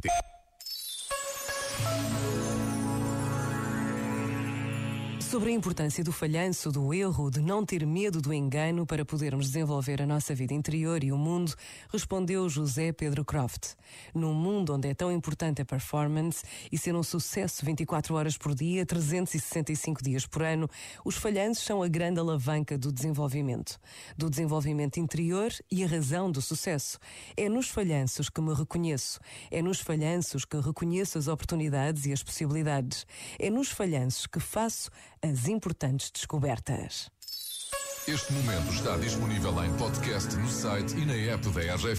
пятой. Sobre a importância do falhanço, do erro, de não ter medo do engano para podermos desenvolver a nossa vida interior e o mundo, respondeu José Pedro Croft. Num mundo onde é tão importante a performance e ser um sucesso 24 horas por dia, 365 dias por ano, os falhanços são a grande alavanca do desenvolvimento. Do desenvolvimento interior e a razão do sucesso. É nos falhanços que me reconheço. É nos falhanços que reconheço as oportunidades e as possibilidades. É nos falhanços que faço as importantes descobertas. Este momento está disponível em podcast no site e na app da RGF.